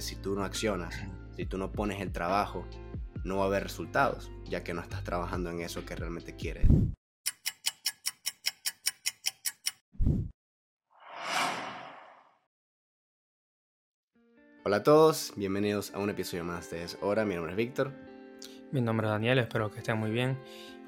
si tú no accionas, si tú no pones el trabajo, no va a haber resultados, ya que no estás trabajando en eso que realmente quieres. Hola a todos, bienvenidos a un episodio más de Es Hora. Mi nombre es Víctor. Mi nombre es Daniel, espero que estén muy bien.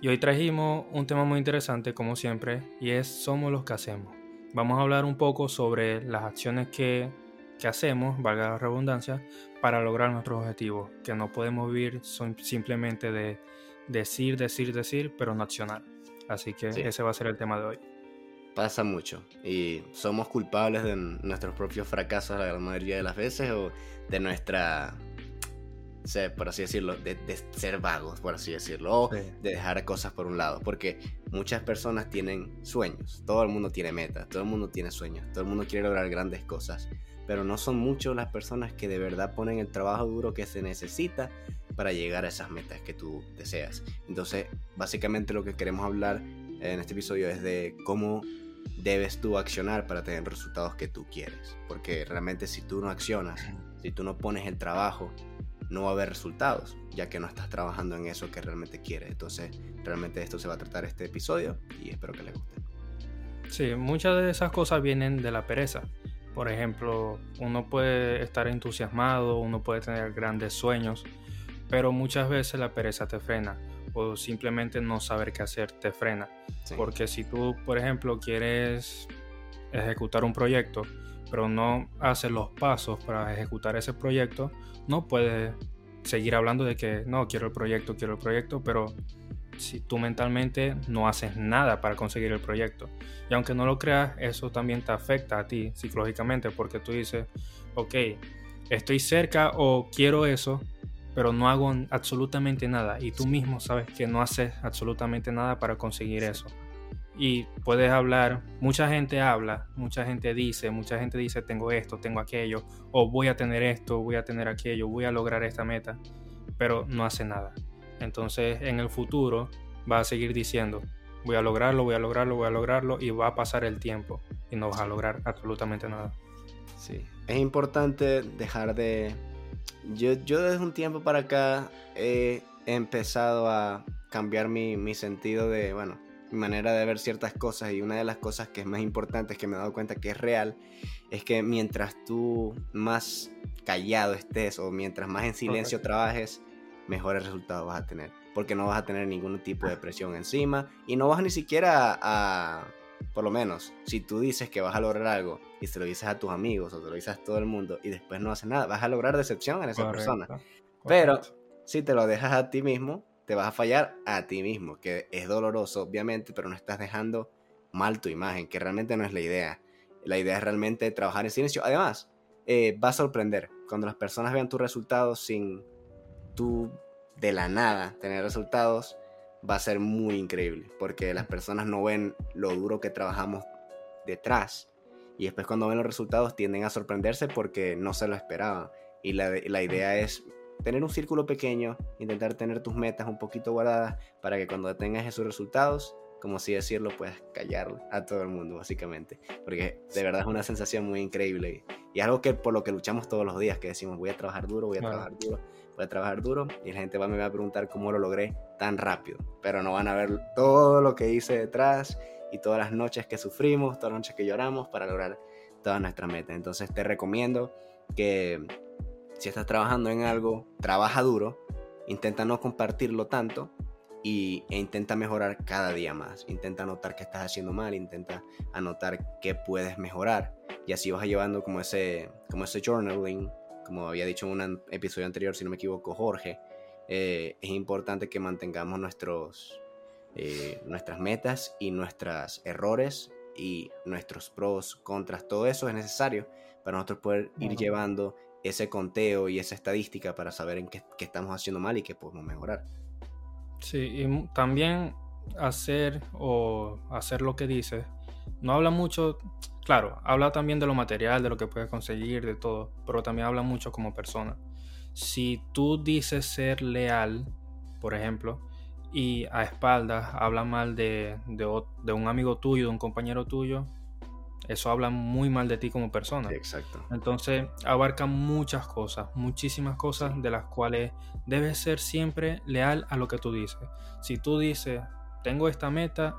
Y hoy trajimos un tema muy interesante, como siempre, y es Somos los que hacemos. Vamos a hablar un poco sobre las acciones que, que hacemos, valga la redundancia, para lograr nuestros objetivos, que no podemos vivir simplemente de decir, decir, decir, pero no accionar. Así que ese va a ser el tema de hoy. Pasa mucho. Y somos culpables de nuestros propios fracasos la mayoría de las veces o de nuestra por así decirlo, de, ser vagos, por así decirlo, o de dejar cosas por un lado, porque muchas personas tienen sueños, todo el mundo tiene metas, todo el mundo tiene sueños, todo el mundo quiere lograr grandes cosas, pero no son muchos las personas que de verdad ponen el trabajo duro que se necesita para llegar a esas metas que tú deseas. Entonces, básicamente lo que queremos hablar en este episodio es de cómo debes tú accionar para tener resultados que tú quieres, porque realmente si tú no accionas, si tú no pones el trabajo, no va a haber resultados, ya que no estás trabajando en eso que realmente quieres. Entonces, realmente esto se va a tratar este episodio y espero que les guste. Sí, muchas de esas cosas vienen de la pereza. Por ejemplo, uno puede estar entusiasmado, uno puede tener grandes sueños, pero muchas veces la pereza te frena o simplemente no saber qué hacer te frena. Porque si tú, por ejemplo, quieres ejecutar un proyecto, pero no haces los pasos para ejecutar ese proyecto, no puedes seguir hablando de que no, quiero el proyecto, quiero el proyecto, pero si tú mentalmente no haces nada para conseguir el proyecto. Y aunque no lo creas, eso también te afecta a ti psicológicamente porque tú dices, ok, estoy cerca o quiero eso, pero no hago absolutamente nada. Y tú mismo sabes que no haces absolutamente nada para conseguir eso y puedes hablar, mucha gente habla, mucha gente dice, mucha gente dice tengo esto, tengo aquello, o voy a tener esto, voy a tener aquello, voy a lograr esta meta, pero no hace nada. Entonces en el futuro va a seguir diciendo, voy a lograrlo, voy a lograrlo, voy a lograrlo, y va a pasar el tiempo y no vas a lograr absolutamente nada. Sí, es importante dejar de... Yo, yo desde un tiempo para acá he empezado a cambiar mi, mi sentido de, bueno, mi manera de ver ciertas cosas y una de las cosas que es más importante que me he dado cuenta que es real es que mientras tú más callado estés o mientras más en silencio trabajes, mejores resultados vas a tener. Porque no vas a tener ningún tipo de presión encima y no vas ni siquiera a, por lo menos, si tú dices que vas a lograr algo y se lo dices a tus amigos o te lo dices a todo el mundo y después no haces nada, vas a lograr decepción en esa persona. Pero si te lo dejas a ti mismo, te vas a fallar a ti mismo, que es doloroso, obviamente, pero no estás dejando mal tu imagen, que realmente no es la idea. La idea es realmente trabajar en silencio. Además, eh, va a sorprender cuando las personas vean tus resultados sin tú de la nada tener resultados, va a ser muy increíble, porque las personas no ven lo duro que trabajamos detrás. Y después cuando ven los resultados tienden a sorprenderse porque no se lo esperaban. Y la, la idea es tener un círculo pequeño, intentar tener tus metas un poquito guardadas para que cuando tengas esos resultados, como así decirlo, puedas callar a todo el mundo, básicamente. Porque de verdad es una sensación muy increíble y, algo que por lo que luchamos todos los días, que decimos voy a trabajar duro, voy a trabajar duro, voy a trabajar duro y la gente va, me va a preguntar cómo lo logré tan rápido, pero no van a ver todo lo que hice detrás y todas las noches que sufrimos, todas las noches que lloramos para lograr todas nuestras metas. Entonces te recomiendo que si estás trabajando en algo, trabaja duro, intenta no compartirlo tanto y, e intenta mejorar cada día más. Intenta anotar qué estás haciendo mal, intenta anotar qué puedes mejorar y así vas llevando como ese, como ese journaling, como había dicho en un episodio anterior, si no me equivoco, Jorge. Eh, es importante que mantengamos nuestros, eh, nuestras metas y nuestros errores y nuestros pros, contras, todo eso es necesario para nosotros poder ir llevando ese conteo y esa estadística para saber en qué, estamos haciendo mal y qué podemos mejorar. Sí, y también hacer o hacer lo que dices, no habla mucho, claro, habla también de lo material, de lo que puedes conseguir, de todo, pero también habla mucho como persona. Si tú dices ser leal, por ejemplo, y a espaldas habla mal de, de un amigo tuyo, de un compañero tuyo, eso habla muy mal de ti como persona. exacto. Entonces abarca muchas cosas, muchísimas cosas de las cuales debes ser siempre leal a lo que tú dices. Si tú dices, tengo esta meta,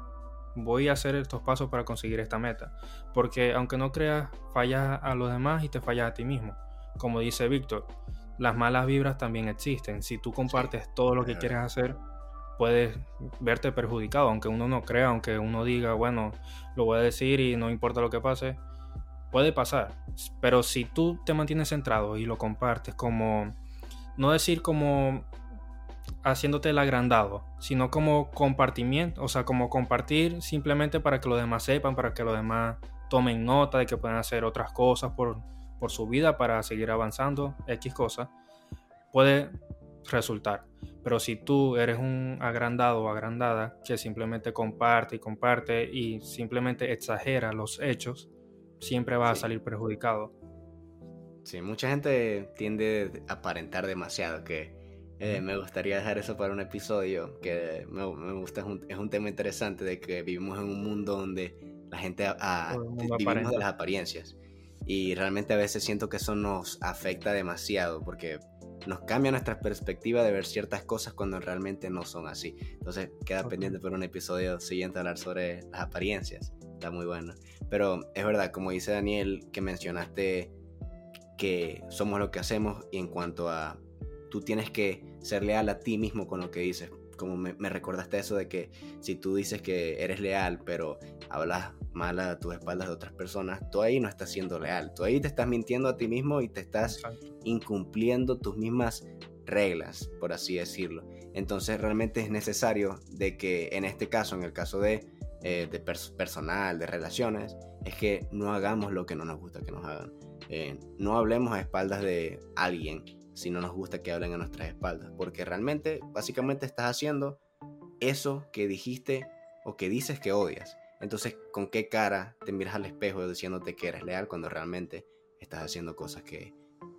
voy a hacer estos pasos para conseguir esta meta. Porque aunque no creas, fallas a los demás y te fallas a ti mismo. Como dice Víctor, las malas vibras también existen. Si tú compartes todo lo que quieres hacer, puedes verte perjudicado, aunque uno no crea, aunque uno diga, bueno, lo voy a decir y no importa lo que pase, puede pasar. Pero si tú te mantienes centrado y lo compartes como, no decir como haciéndote el agrandado, sino como compartimiento, o sea, como compartir simplemente para que los demás sepan, para que los demás tomen nota de que pueden hacer otras cosas por, por su vida para seguir avanzando, X cosas, puede resultar. Pero si tú eres un agrandado o agrandada que simplemente comparte y comparte y simplemente exagera los hechos, siempre va a salir perjudicado. Sí, mucha gente tiende a aparentar demasiado, que eh, me gustaría dejar eso para un episodio, que me, gusta, es un, tema interesante de que vivimos en un mundo donde la gente a, vivimos de las apariencias. Y realmente a veces siento que eso nos afecta demasiado, porque nos cambia nuestra perspectiva de ver ciertas cosas cuando realmente no son así. Entonces queda pendiente por un episodio siguiente hablar sobre las apariencias. Está muy bueno. Pero es verdad, como dice Daniel, que mencionaste que somos lo que hacemos y en cuanto a tú tienes que ser leal a ti mismo con lo que dices como me, recordaste eso de que si tú dices que eres leal, pero hablas mal a tus espaldas de otras personas, tú ahí no estás siendo leal. Tú ahí te estás mintiendo a ti mismo y te estás incumpliendo tus mismas reglas, por así decirlo. Entonces realmente es necesario de que en este caso, en el caso de, eh, de personal, de relaciones, es que no hagamos lo que no nos gusta que nos hagan. Eh, no hablemos a espaldas de alguien si no nos gusta que hablen a nuestras espaldas, porque realmente, básicamente estás haciendo eso que dijiste o que dices que odias. Entonces, ¿con qué cara te miras al espejo diciéndote que eres leal cuando realmente estás haciendo cosas que,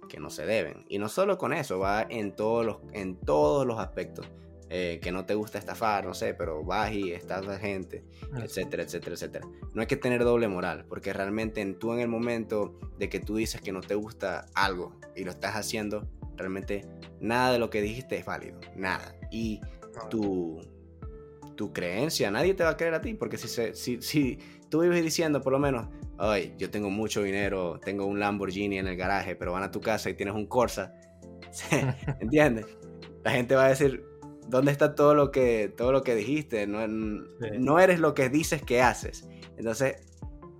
que no se deben? Y no solo con eso, va en todos los, en todos los aspectos. Eh, que no te gusta estafar, no sé, pero vas y estafas gente, etcétera, etcétera, etcétera. No hay que tener doble moral, porque realmente en, tú en el momento de que tú dices que no te gusta algo y lo estás haciendo, realmente nada de lo que dijiste es válido, nada. Y tu, tu creencia, nadie te va a creer a ti, porque si, se, si, si tú vives diciendo por lo menos, ay, yo tengo mucho dinero, tengo un Lamborghini en el garaje, pero van a tu casa y tienes un Corsa, ¿entiendes? La gente va a decir, ¿dónde está todo lo que, todo lo que dijiste? No, no eres lo que dices que haces. Entonces,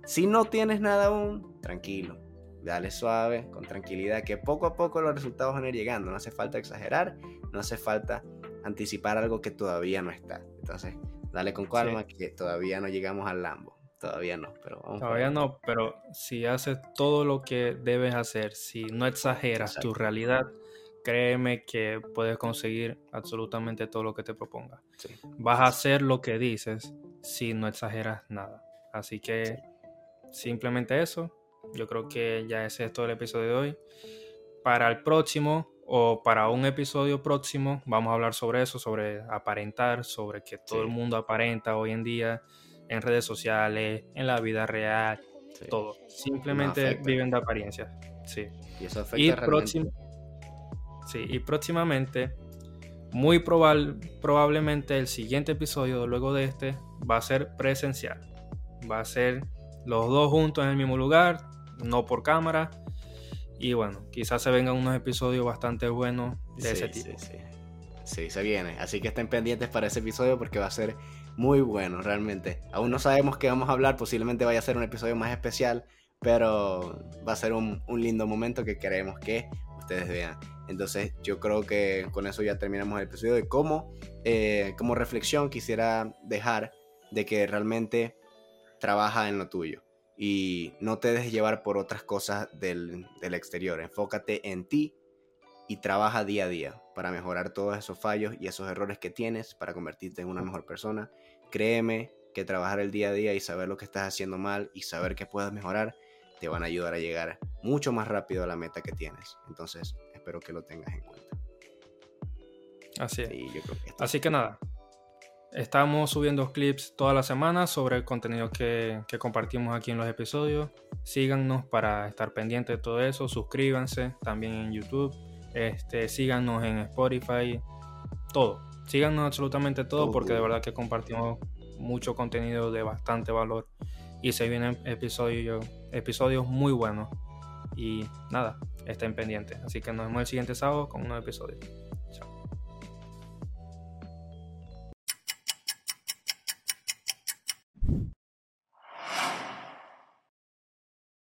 si no tienes nada aún, tranquilo. Dale suave, con tranquilidad, que poco a poco los resultados van a ir llegando. No hace falta exagerar, no hace falta anticipar algo que todavía no está. Entonces, dale con calma, que todavía no llegamos al Lambo. Todavía no, pero vamos Todavía no, pero si haces todo lo que debes hacer, si no exageras tu realidad, créeme que puedes conseguir absolutamente todo lo que te proponga. Vas a hacer lo que dices si no exageras nada. Así que simplemente eso. Yo creo que ya ese es todo el episodio de hoy. Para el próximo o para un episodio próximo vamos a hablar sobre eso, sobre aparentar, sobre que todo el mundo aparenta hoy en día en redes sociales, en la vida real, todo. Simplemente viven de apariencias. Sí. Y eso afecta próximo Sí, y próximamente, muy probablemente el siguiente episodio luego de este va a ser presencial. Va a ser los dos juntos en el mismo lugar, no por cámara. Y bueno, quizás se vengan unos episodios bastante buenos de ese tipo. Sí, sí. sí, se viene. Así que estén pendientes para ese episodio porque va a ser muy bueno, realmente. Aún no sabemos qué vamos a hablar, posiblemente vaya a ser un episodio más especial, pero va a ser un, un lindo momento que queremos que ustedes vean. Entonces yo creo que con eso ya terminamos el episodio de cómo, eh, como reflexión quisiera dejar de que realmente trabaja en lo tuyo y no te dejes llevar por otras cosas del, del exterior. Enfócate en ti y trabaja día a día para mejorar todos esos fallos y esos errores que tienes para convertirte en una mejor persona. Créeme que trabajar el día a día y saber lo que estás haciendo mal y saber que puedes mejorar te van a ayudar a llegar mucho más rápido a la meta que tienes. Entonces, espero que lo tengas en cuenta. Así es. Así que nada, Estamos subiendo clips toda la semana sobre el contenido que, que, compartimos aquí en los episodios. Síganos para estar pendientes de todo eso. Suscríbanse también en YouTube. Este, síganos en Spotify. Todo. Síganos absolutamente todo porque de verdad que compartimos mucho contenido de bastante valor. Y se vienen episodios, episodios muy buenos. Y nada, estén pendientes. Así que nos vemos el siguiente sábado con un nuevo episodio.